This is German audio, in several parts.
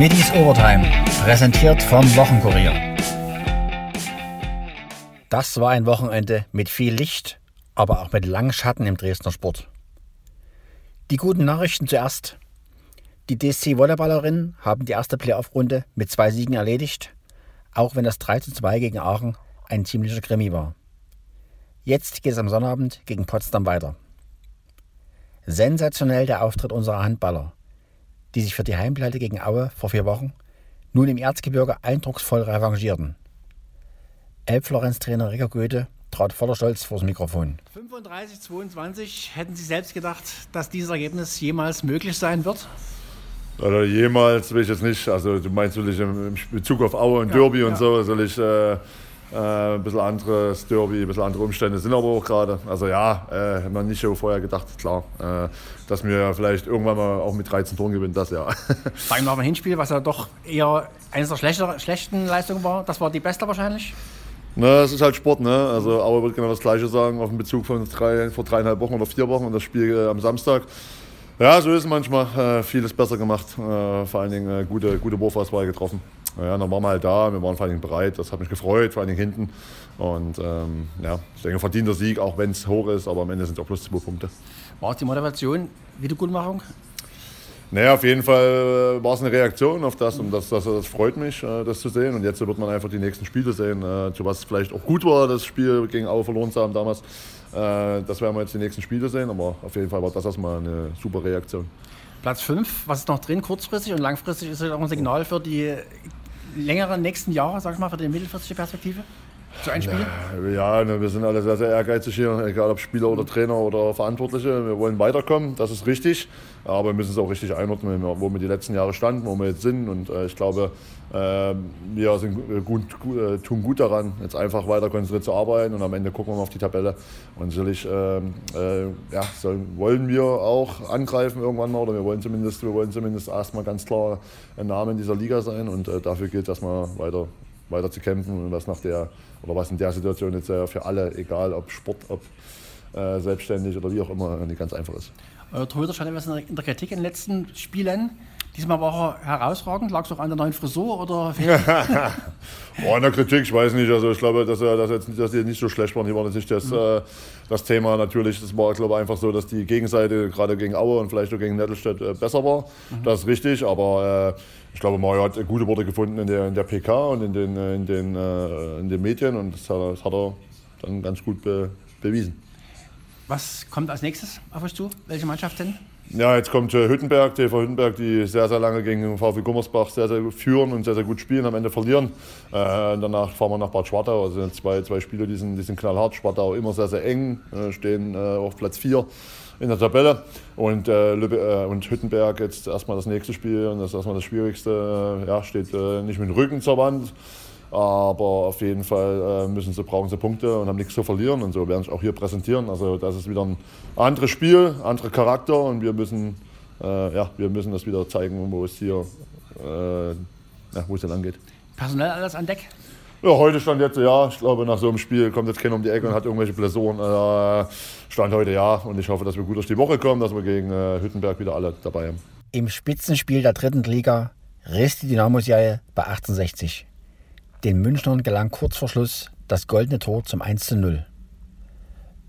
Middies Overtime, präsentiert vom Wochenkurier. Das war ein Wochenende mit viel Licht, aber auch mit langen Schatten im Dresdner Sport. Die guten Nachrichten zuerst. Die DSC Volleyballerinnen haben die erste Playoff-Runde mit zwei Siegen erledigt, auch wenn das 3 zu 2 gegen Aachen ein ziemlicher Krimi war. Jetzt geht es am Sonnabend gegen Potsdam weiter. Sensationell der Auftritt unserer Handballer, die sich für die Heimpleite gegen Aue vor vier Wochen nun im Erzgebirge eindrucksvoll revanchierten. Elbflorenz-Trainer Ricker Goethe trat voller Stolz vors Mikrofon. 35, 22, hätten Sie selbst gedacht, dass dieses Ergebnis jemals möglich sein wird? Oder jemals, will ich jetzt nicht. Also du meinst natürlich im Bezug auf Aue und ja, Derby und ja. so, soll ich äh, äh, ein bisschen anderes Derby, ein bisschen andere Umstände sind aber auch gerade. Also ja, äh, haben wir nicht so vorher gedacht, klar, äh, dass wir vielleicht irgendwann mal auch mit 13 Toren gewinnen, das ja. Sagen wir mal ein Hinspiel, was ja doch eher eines der schlechter, schlechten Leistungen war. Das war die beste wahrscheinlich? Na, es ist halt Sport, ne? Also Aue wird genau das Gleiche sagen, auf den Bezug von drei, vor dreieinhalb Wochen oder vier Wochen und das Spiel äh, am Samstag. Ja, so ist es manchmal. Äh, vieles besser gemacht. Äh, vor allen Dingen äh, gute, gute Wurfauswahl getroffen. Ja, dann waren wir halt da, wir waren vor allen Dingen bereit. Das hat mich gefreut, vor allen Dingen hinten. Und ähm, ja, ich denke, verdienter Sieg, auch wenn es hoch ist, aber am Ende sind es auch plus zwei Punkte. War es die Motivation, Wiedergutmachung? Naja, auf jeden Fall äh, war es eine Reaktion auf das und das, das, das freut mich, äh, das zu sehen. Und jetzt wird man einfach die nächsten Spiele sehen, äh, zu was vielleicht auch gut war, das Spiel gegen Aue verloren zu haben damals. Das werden wir jetzt die nächsten Spiele sehen, aber auf jeden Fall war das erstmal eine super Reaktion. Platz 5, was ist noch drin, kurzfristig und langfristig ist es auch ein Signal für die längeren nächsten Jahre, sag ich mal, für die mittelfristige Perspektive? So ein Spiel? Ja, ne, wir sind alle sehr, sehr ehrgeizig hier, egal ob Spieler oder Trainer oder Verantwortliche. Wir wollen weiterkommen, das ist richtig. Aber wir müssen es auch richtig einordnen, wo wir die letzten Jahre standen, wo wir jetzt sind. Und äh, ich glaube, äh, wir sind gut, gut, äh, tun gut daran, jetzt einfach weiter konzentriert zu arbeiten. Und am Ende gucken wir mal auf die Tabelle. Und sicherlich ähm, äh, ja, wollen wir auch angreifen irgendwann mal. Oder wir wollen zumindest, wir wollen zumindest erstmal ganz klar ein Name in dieser Liga sein. Und äh, dafür gilt es erstmal weiter, weiter zu kämpfen. Und das nach der oder was in der Situation jetzt für alle, egal ob Sport, ob äh, selbstständig oder wie auch immer, nicht ganz einfach ist. Euer Torhüter stand etwas in der Kritik in den letzten Spielen. Diesmal war er herausragend. Lag es auch an der neuen Frisur oder? oh, in der Kritik, ich weiß nicht. Also ich glaube, dass er dass jetzt, dass die nicht so schlecht waren. Die waren jetzt nicht das, mhm. äh, das Thema natürlich. Das war, glaube ich, einfach so, dass die Gegenseite gerade gegen Aue und vielleicht auch gegen Nettelstedt äh, besser war. Mhm. Das ist richtig. Aber äh, ich glaube, Mario hat gute Worte gefunden in der, in der PK und in den, äh, in den, äh, in den Medien und das hat, das hat er dann ganz gut be, bewiesen. Was kommt als nächstes auf euch zu? Welche Mannschaft denn? Ja, jetzt kommt äh, Hüttenberg, TV Hüttenberg, die sehr, sehr lange gegen VfL Gummersbach sehr, sehr führen und sehr, sehr gut spielen, am Ende verlieren. Äh, danach fahren wir nach Bad Schwartau. Also zwei, zwei Spiele, die sind, die sind knallhart. Schwartau immer sehr, sehr eng, äh, stehen äh, auf Platz 4 in der Tabelle. Und, äh, Lübe, äh, und Hüttenberg jetzt erstmal das nächste Spiel und das ist erstmal das Schwierigste. ja, steht nicht mit dem Rücken zur Wand. Aber auf jeden Fall müssen sie, brauchen sie Punkte und haben nichts zu verlieren. Und so werden sie auch hier präsentieren. Also das ist wieder ein anderes Spiel, anderer Charakter und wir müssen, äh, ja, wir müssen das wieder zeigen, wo es hier, äh, ja, wo es hier lang geht. Personell alles an Deck? Ja, heute stand jetzt ja. Ich glaube, nach so einem Spiel kommt jetzt keiner um die Ecke und hat irgendwelche Blessuren. Äh, stand heute ja. Und ich hoffe, dass wir gut durch die Woche kommen, dass wir gegen äh, Hüttenberg wieder alle dabei haben. Im Spitzenspiel der dritten Liga riss die Dynamo-Serie bei 1860. Den Münchnern gelang kurz vor Schluss das goldene Tor zum 1:0.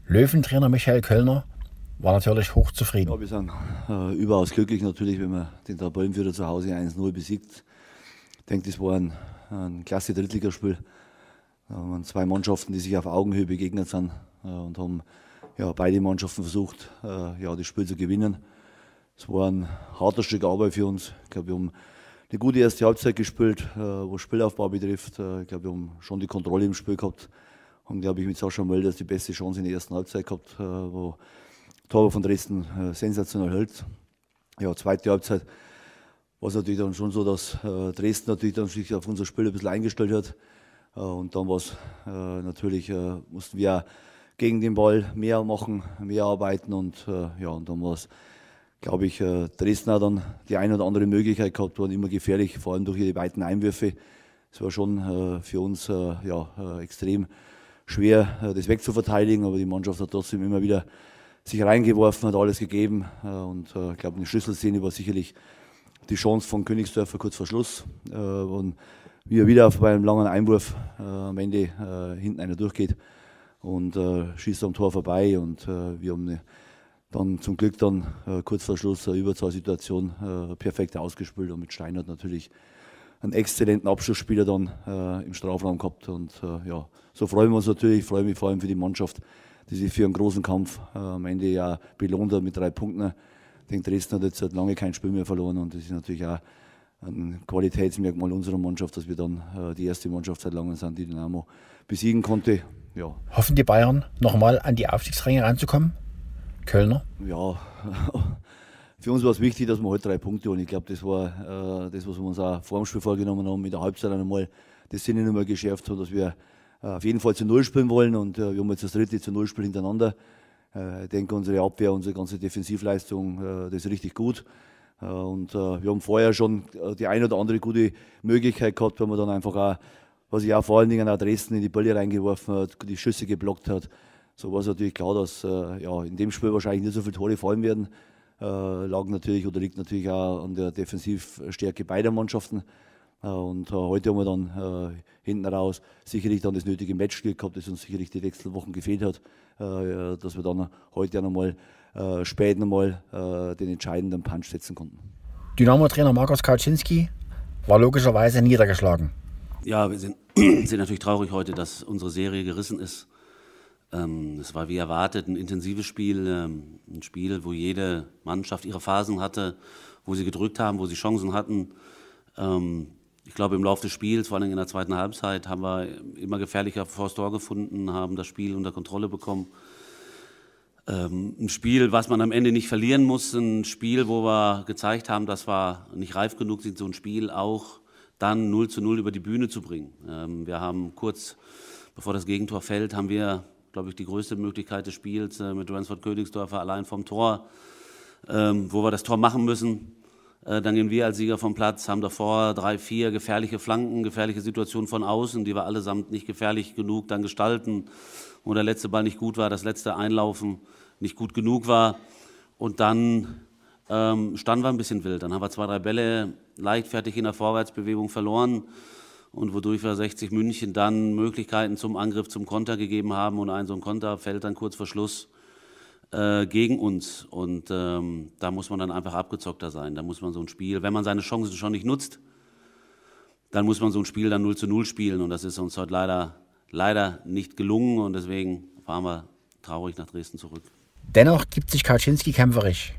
Löwentrainer Michael Kölner war natürlich hochzufrieden. Ja, wir sind äh, überaus glücklich natürlich, wenn man den Tabellenführer zu Hause 1-0 besiegt. Ich denke, das war ein, ein klasse Drittligaspiel. Da waren zwei Mannschaften, die sich auf Augenhöhe begegnet sind äh, und haben ja, beide Mannschaften versucht, äh, ja, das Spiel zu gewinnen. Es war ein harter Stück Arbeit für uns. Ich glaube, wir haben eine gute erste Halbzeit gespielt, äh, was Spielaufbau betrifft. Äh, ich glaube, wir haben schon die Kontrolle im Spiel gehabt. Haben, glaube ich, mit Sascha Mölders die beste Chance in der ersten Halbzeit gehabt, äh, wo Tor von Dresden äh, sensationell hält. Ja, zweite Halbzeit war es natürlich dann schon so, dass äh, Dresden natürlich dann sich auf unser Spiel ein bisschen eingestellt hat. Äh, und dann war es natürlich, mussten wir gegen den Ball mehr machen, mehr arbeiten und ja, und dann war es, glaube ich, Dresden hat dann die eine oder andere Möglichkeit gehabt, waren immer gefährlich, vor allem durch ihre weiten Einwürfe. Es war schon für uns ja, extrem schwer, das wegzuverteidigen, aber die Mannschaft hat trotzdem immer wieder sich reingeworfen, hat alles gegeben. Äh, und äh, ich glaube, eine Schlüsselszene war sicherlich die Chance von Königsdörfer kurz vor Schluss. Äh, und wie er wieder bei einem langen Einwurf äh, am Ende äh, hinten einer durchgeht und äh, schießt am Tor vorbei. Und äh, wir haben eine, dann zum Glück dann äh, kurz vor Schluss eine Überzahlsituation äh, perfekt ausgespielt und mit Steinert natürlich einen exzellenten Abschlussspieler dann äh, im Strafraum gehabt. Und äh, ja, so freuen wir uns natürlich, ich freue mich vor allem für die Mannschaft, die sich für einen großen Kampf äh, am Ende ja belohnt hat mit drei Punkten. Denke, Dresden hat jetzt seit lange kein Spiel mehr verloren und das ist natürlich auch ein Qualitätsmerkmal unserer Mannschaft, dass wir dann äh, die erste Mannschaft seit langem sind, die Dynamo besiegen konnte. Ja. Hoffen die Bayern nochmal an die Aufstiegsränge ranzukommen? Kölner? Ja, für uns war es wichtig, dass wir heute drei Punkte holen. Ich glaube, das war äh, das, was wir uns auch vor dem Spiel vorgenommen haben, mit der Halbzeit einmal das Sinne nochmal geschärft haben, dass wir äh, auf jeden Fall zu Null spielen wollen und äh, wir haben jetzt das dritte zu Null Spiel hintereinander. Äh, ich denke, unsere Abwehr, unsere ganze Defensivleistung, äh, das ist richtig gut. Äh, und wir haben vorher schon die eine oder andere gute Möglichkeit gehabt, weil man dann einfach auch, was ich auch vor allen Dingen auch Dresden in die Bälle reingeworfen hat, die Schüsse geblockt hat. So war es natürlich klar, dass ja, in dem Spiel wahrscheinlich nicht so viele Tore fallen werden. Lag natürlich oder liegt natürlich auch an der Defensivstärke beider Mannschaften. Und heute haben wir dann hinten raus sicherlich dann das nötige Matchspiel gehabt, das uns sicherlich die Wechselwochen gefehlt hat, dass wir dann heute auch nochmal äh, spät nochmal äh, den entscheidenden Punch setzen konnten. Dynamo-Trainer Markus Kauczynski war logischerweise niedergeschlagen. Ja, wir sind, sind natürlich traurig heute, dass unsere Serie gerissen ist. Ähm, es war wie erwartet ein intensives Spiel, ähm, ein Spiel, wo jede Mannschaft ihre Phasen hatte, wo sie gedrückt haben, wo sie Chancen hatten. Ähm, ich glaube, im Laufe des Spiels, vor allem in der zweiten Halbzeit, haben wir immer gefährlicher vor das Tor gefunden, haben das Spiel unter Kontrolle bekommen ähm, ein Spiel, was man am Ende nicht verlieren muss, ein Spiel, wo wir gezeigt haben, dass wir nicht reif genug sind, so ein Spiel auch dann 0 zu 0 über die Bühne zu bringen. Ähm, wir haben kurz bevor das Gegentor fällt, haben wir, glaube ich, die größte Möglichkeit des Spiels äh, mit Ransford Königsdorfer allein vom Tor, ähm, wo wir das Tor machen müssen. Äh, dann gehen wir als Sieger vom Platz, haben davor drei, vier gefährliche Flanken, gefährliche Situationen von außen, die wir allesamt nicht gefährlich genug dann gestalten wo der letzte Ball nicht gut war, das letzte Einlaufen nicht gut genug war. Und dann ähm, standen wir ein bisschen wild. Dann haben wir zwei, drei Bälle leichtfertig in der Vorwärtsbewegung verloren und wodurch wir 60 München dann Möglichkeiten zum Angriff, zum Konter gegeben haben. Und ein so ein Konter fällt dann kurz vor Schluss äh, gegen uns. Und ähm, da muss man dann einfach abgezockter sein. Da muss man so ein Spiel, wenn man seine Chancen schon nicht nutzt, dann muss man so ein Spiel dann 0 zu 0 spielen. Und das ist uns heute leider leider nicht gelungen und deswegen fahren wir traurig nach Dresden zurück. Dennoch gibt sich Kaczynski kämpferisch.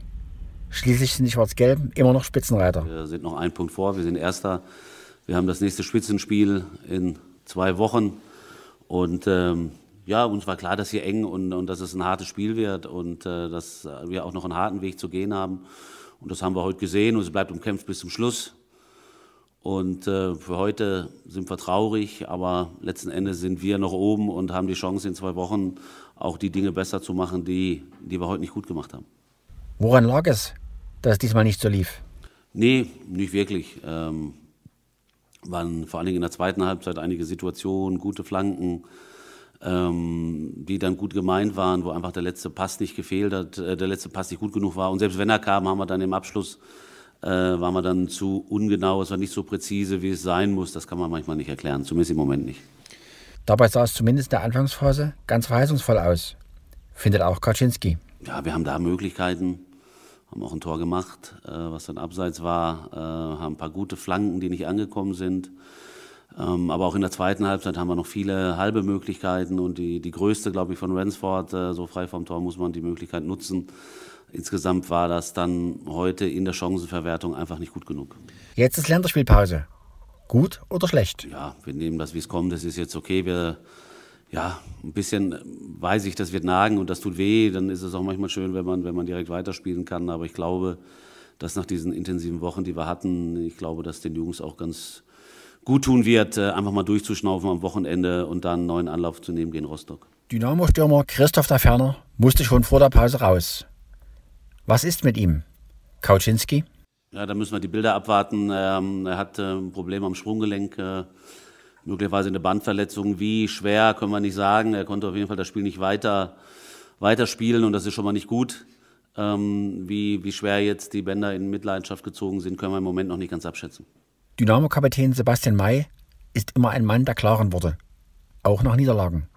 Schließlich sind die Schwarz-Gelben immer noch Spitzenreiter. Wir sind noch einen Punkt vor, wir sind Erster. Wir haben das nächste Spitzenspiel in zwei Wochen. Und ähm, ja, uns war klar, dass hier eng und, und dass es ein hartes Spiel wird und äh, dass wir auch noch einen harten Weg zu gehen haben. Und das haben wir heute gesehen und es bleibt umkämpft bis zum Schluss. Und äh, für heute sind wir traurig, aber letzten Endes sind wir noch oben und haben die Chance in zwei Wochen auch die Dinge besser zu machen, die, die wir heute nicht gut gemacht haben. Woran lag es, dass es diesmal nicht so lief? Nee, nicht wirklich. Ähm, waren vor allen Dingen in der zweiten Halbzeit einige Situationen, gute Flanken, ähm, die dann gut gemeint waren, wo einfach der letzte Pass nicht gefehlt hat, äh, der letzte Pass nicht gut genug war. Und selbst wenn er kam, haben wir dann im Abschluss äh, war man dann zu ungenau, es war nicht so präzise, wie es sein muss. Das kann man manchmal nicht erklären, zumindest im Moment nicht. Dabei sah es zumindest in der Anfangsphase ganz verheißungsvoll aus, findet auch Kaczynski. Ja, wir haben da Möglichkeiten, haben auch ein Tor gemacht, äh, was dann abseits war, äh, haben ein paar gute Flanken, die nicht angekommen sind. Ähm, aber auch in der zweiten Halbzeit haben wir noch viele halbe Möglichkeiten und die, die größte, glaube ich, von Ransford, äh, so frei vom Tor muss man die Möglichkeit nutzen. Insgesamt war das dann heute in der Chancenverwertung einfach nicht gut genug. Jetzt ist Länderspielpause. Gut oder schlecht? Ja, wir nehmen das, wie es kommt. Das ist jetzt okay. Wir, ja, ein bisschen weiß ich, das wird nagen und das tut weh. Dann ist es auch manchmal schön, wenn man, wenn man direkt weiterspielen kann. Aber ich glaube, dass nach diesen intensiven Wochen, die wir hatten, ich glaube, dass den Jungs auch ganz gut tun wird, äh, einfach mal durchzuschnaufen am Wochenende und dann einen neuen Anlauf zu nehmen gegen Rostock. Dynamo-Stürmer Christoph da Ferner musste schon vor der Pause raus. Was ist mit ihm? Kauczynski? Ja, da müssen wir die Bilder abwarten. Ähm, er hat äh, ein Problem am Sprunggelenk, äh, möglicherweise eine Bandverletzung. Wie schwer, können wir nicht sagen. Er konnte auf jeden Fall das Spiel nicht weiter, weiter und das ist schon mal nicht gut. Ähm, wie, wie schwer jetzt die Bänder in Mitleidenschaft gezogen sind, können wir im Moment noch nicht ganz abschätzen. Dynamo-Kapitän Sebastian May ist immer ein Mann der klaren Worte, auch nach Niederlagen.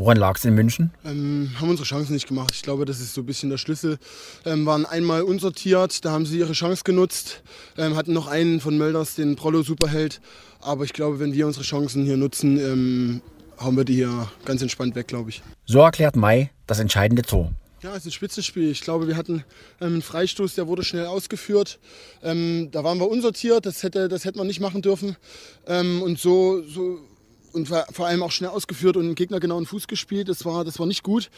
Woran lag es in München? Ähm, haben unsere Chancen nicht gemacht. Ich glaube, das ist so ein bisschen der Schlüssel. Ähm, waren einmal unsortiert, da haben sie ihre Chance genutzt. Ähm, hatten noch einen von Mölders, den Prollo-Superheld. Aber ich glaube, wenn wir unsere Chancen hier nutzen, ähm, hauen wir die hier ganz entspannt weg, glaube ich. So erklärt May das entscheidende Tor. Ja, es ist ein Spitzenspiel. Ich glaube, wir hatten ähm, einen Freistoß, der wurde schnell ausgeführt. Ähm, da waren wir unsortiert, das hätte, das hätte man nicht machen dürfen. Ähm, und so, so und vor allem auch schnell ausgeführt und den Gegner genau in den Fuß gespielt. Das war, das war nicht gut.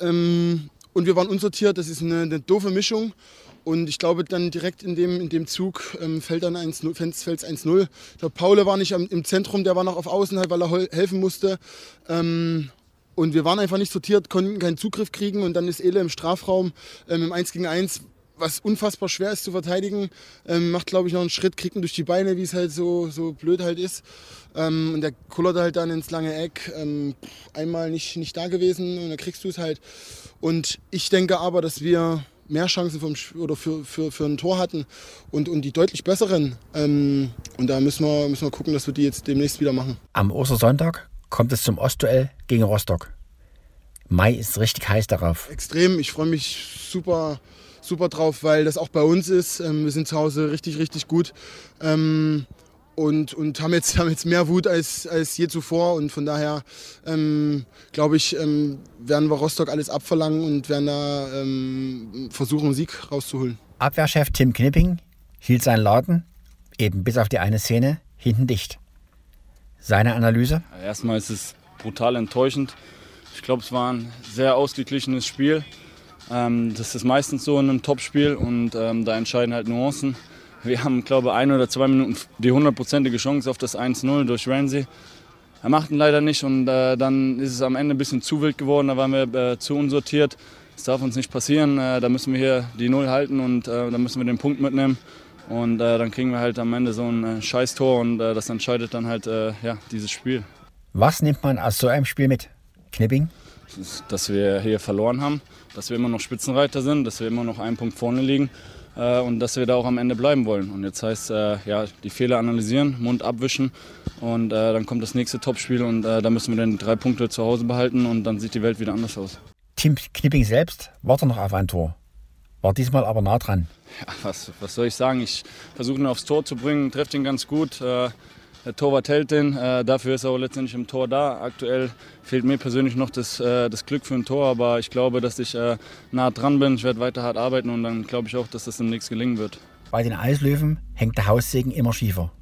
Ähm, und wir waren unsortiert, das ist eine, eine, doofe Mischung. Und ich glaube, dann direkt in dem, in dem Zug ähm, fällt dann 1-0. Der Paule war nicht am, im Zentrum, der war noch auf Außen, halt, weil er helfen musste. Ähm, und wir waren einfach nicht sortiert, konnten keinen Zugriff kriegen. Und dann ist Ele im Strafraum ähm, im 1 gegen 1 was unfassbar schwer ist zu verteidigen. Ähm, macht, glaube ich, noch einen Schritt, kriegt ihn durch die Beine, wie es halt so, so blöd halt ist. Ähm, und der kullert halt dann ins lange Eck. Ähm, einmal nicht, nicht da gewesen und dann kriegst du es halt. Und ich denke aber, dass wir mehr Chancen vom, oder für, für, für ein Tor hatten und, und die deutlich besseren. Ähm, und da müssen wir, müssen wir gucken, dass wir die jetzt demnächst wieder machen. Am Ostersonntag kommt es zum Ostduell gegen Rostock. Mai ist richtig heiß darauf. Extrem. Ich freue mich super super drauf, weil das auch bei uns ist. Ähm, wir sind zu Hause richtig, richtig gut. Ähm, und, und haben, jetzt, haben jetzt mehr Wut als, als je zuvor. Und von daher ähm, glaube ich, ähm, werden wir Rostock alles abverlangen und werden da ähm, versuchen, einen Sieg rauszuholen. Abwehrchef Tim Knipping hielt seinen Laden, eben bis auf die eine Szene, hinten dicht. Seine Analyse? Erstmal ist es brutal enttäuschend. Ich glaube, es war ein sehr ausgeglichenes Spiel. Ähm, das ist meistens so in einem Topspiel und ähm, da entscheiden halt Nuancen. Wir haben, glaube ich, ein oder zwei Minuten die hundertprozentige Chance auf das 1-0 durch Ramsey. Er macht ihn leider nicht und äh, dann ist es am Ende ein bisschen zu wild geworden. Da waren wir äh, zu unsortiert. Das darf uns nicht passieren. Äh, da müssen wir hier die Null halten und äh, da müssen wir den Punkt mitnehmen. Und äh, dann kriegen wir halt am Ende so ein äh, Scheißtor und das entscheidet dann halt ja, dieses Spiel. Was nimmt man aus so einem Spiel mit? Knipping? Dass wir hier verloren haben dass wir immer noch Spitzenreiter sind, dass wir immer noch einen Punkt vorne liegen äh, und dass wir da auch am Ende bleiben wollen. Und jetzt heißt äh, ja die Fehler analysieren, Mund abwischen und äh, dann kommt das nächste Topspiel und äh, da müssen wir dann drei Punkte zu Hause behalten und dann sieht die Welt wieder anders aus. Tim Knipping selbst wartet noch auf ein Tor. War diesmal aber nah dran. Ja, was, was soll ich sagen? Ich versuche ihn aufs Tor zu bringen, treffe ihn ganz gut. Äh, der Torwart hält den, äh, dafür ist er auch letztendlich im Tor da. Aktuell fehlt mir persönlich noch das, äh, das Glück für ein Tor, aber ich glaube, dass ich äh, nah dran bin. Ich werde weiter hart arbeiten und dann glaube ich auch, dass das demnächst gelingen wird. Bei den Eislöwen hängt der Haussegen immer schiefer.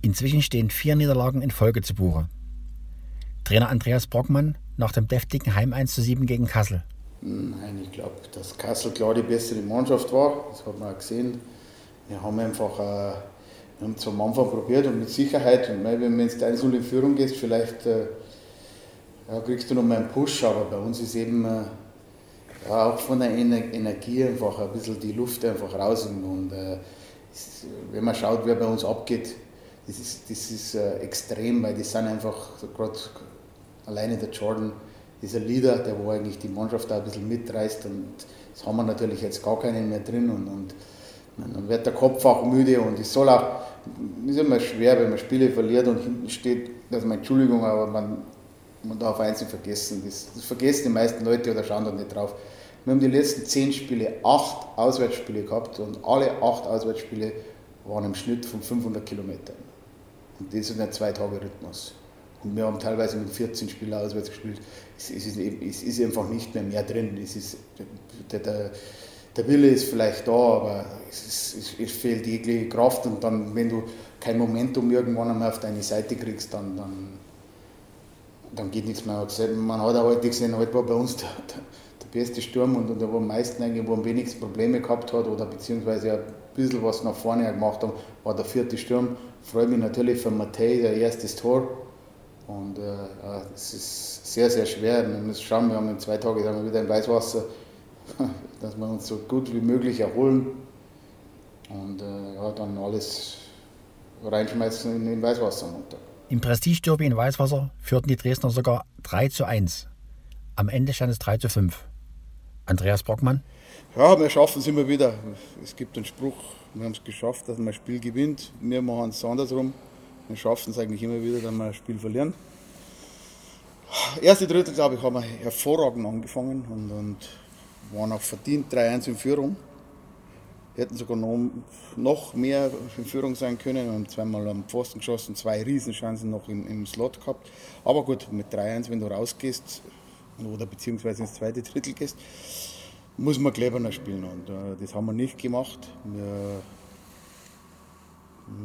Inzwischen stehen vier Niederlagen in Folge zu Buche. Trainer Andreas Brockmann nach dem deftigen Heim 1 zu 7 gegen Kassel. Nein, ich glaube, dass Kassel klar die bessere Mannschaft war. Das hat man auch gesehen. Wir haben einfach äh, wir haben es am Anfang probiert und mit Sicherheit, und wenn du jetzt 1 in Führung gehst, vielleicht äh, ja, kriegst du noch mal einen Push, aber bei uns ist eben äh, ja, auch von der Energie einfach ein bisschen die Luft einfach raus. Und äh, wenn man schaut, wer bei uns abgeht, das ist, das ist extrem, weil die sind einfach, gerade alleine der Jordan, dieser Leader, der wo eigentlich die Mannschaft da ein bisschen mitreißt und das haben wir natürlich jetzt gar keinen mehr drin und, und dann wird der Kopf auch müde und es soll auch, ist immer schwer, wenn man Spiele verliert und hinten steht, dass man, Entschuldigung, aber man, man darf eins nicht vergessen, das, das vergessen die meisten Leute oder schauen da nicht drauf. Wir haben die letzten zehn Spiele acht Auswärtsspiele gehabt und alle acht Auswärtsspiele waren im Schnitt von 500 Kilometern. Und das ist ein Zwei-Tage-Rhythmus. Und wir haben teilweise mit 14 Spielern auswärts gespielt. Es, ist, es ist einfach nicht mehr mehr drin. Es ist, der, der, der Wille ist vielleicht da, aber es, ist, es, fehlt jegliche Kraft und dann, wenn du kein Momentum irgendwann einmal auf deine Seite kriegst, dann, dann, dann geht nichts mehr. Man hat auch heute gesehen, heute war bei uns der, der, beste Sturm und, und der wo am meisten eigentlich, wo am wenigsten Probleme gehabt hat oder beziehungsweise ein bisschen was nach vorne gemacht haben, war der vierte Sturm. Ich freue mich natürlich für Matthäi, der erste Tor. Und äh, es ist sehr, sehr schwer. Wir müssen schauen, wir haben in zwei Tagen wieder im Weißwasser dass wir uns so gut wie möglich erholen und äh, ja, dann alles reinschmeißen in den Weißwasser runter. Im Prestige-Derby in Weißwasser führten die Dresdner sogar 3 zu 1. Am Ende stand es 3 zu 5. Andreas Brockmann. Ja, wir schaffen es immer wieder. Es gibt einen Spruch, wir haben es geschafft, dass man ein Spiel gewinnt. Wir machen es andersrum. Wir schaffen es eigentlich immer wieder, dass wir ein Spiel verlieren. Erste Drittel, glaube ich, haben wir hervorragend angefangen und, und waren auch verdient 3-1 in Führung. Hätten sogar noch, mehr in Führung sein können. Haben zweimal am Pfosten geschossen, zwei Riesenchancen noch im, im Slot gehabt. Aber gut, mit 3-1, wenn du rausgehst oder beziehungsweise ins zweite Drittel gehst, muss man cleverer spielen. Und äh, das haben wir nicht gemacht. Wir,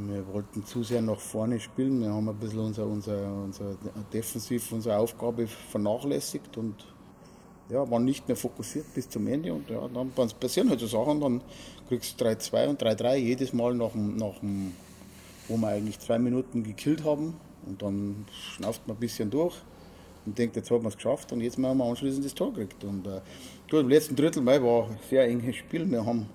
wir wollten zu sehr nach vorne spielen. Wir haben ein bisschen unser, unser, unser Defensiv, unsere Aufgabe vernachlässigt und ja, waren nicht mehr fokussiert bis zum Ende. Und ja, dann passieren halt so Sachen. Dann kriegst du 3-2 und 3-3 jedes Mal nach dem, nach dem, wo wir eigentlich zwei Minuten gekillt haben. Und dann schnauft man ein bisschen durch und denkt, jetzt haben wir es geschafft und jetzt haben wir anschließend das Tor gekriegt. Und äh, gut, im letzten Drittel Mai war ein sehr enges Spiel. Wir haben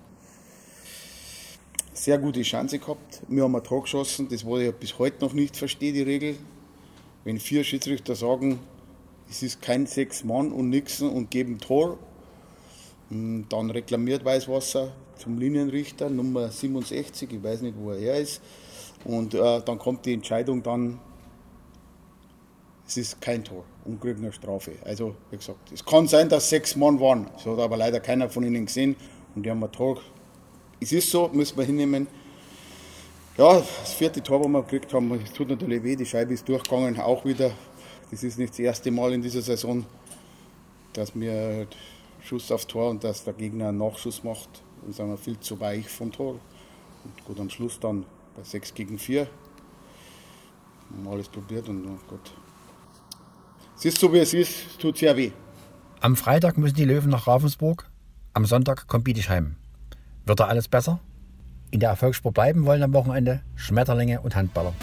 sehr gute Chance gehabt. Wir haben ein Tor geschossen, das wo ich bis heute noch nicht verstehe, die Regel. Wenn vier Schiedsrichter sagen, es ist kein sechs Mann und nixen und geben Tor, hm, dann reklamiert Weißwasser zum Linienrichter Nummer 67, ich weiß nicht, wo er her ist. Und äh, dann kommt die Entscheidung dann, es ist kein Tor und kriegt eine Strafe. Also, wie gesagt, es kann sein, dass sechs Mann waren. Das hat aber leider keiner von ihnen gesehen und die haben ein Tor. Es ist so, müssen wir hinnehmen. Ja, das vierte Tor, das wir gekriegt haben, es tut natürlich weh, die Scheibe ist durchgegangen, auch wieder. Das ist nicht das erste Mal in dieser Saison, dass wir Schuss aufs Tor und dass der Gegner einen Nachschuss macht. Dann sind wir viel zu weich vom Tor. Und gut, am Schluss dann bei 6 gegen 4 haben alles probiert und gut. Es ist so, wie es ist, tut sehr weh. Am Freitag müssen die Löwen nach Ravensburg, am Sonntag kommt Bietigheim. Wird da alles besser? In der Erfolgsspur bleiben wollen am Wochenende Schmetterlinge und Handballer.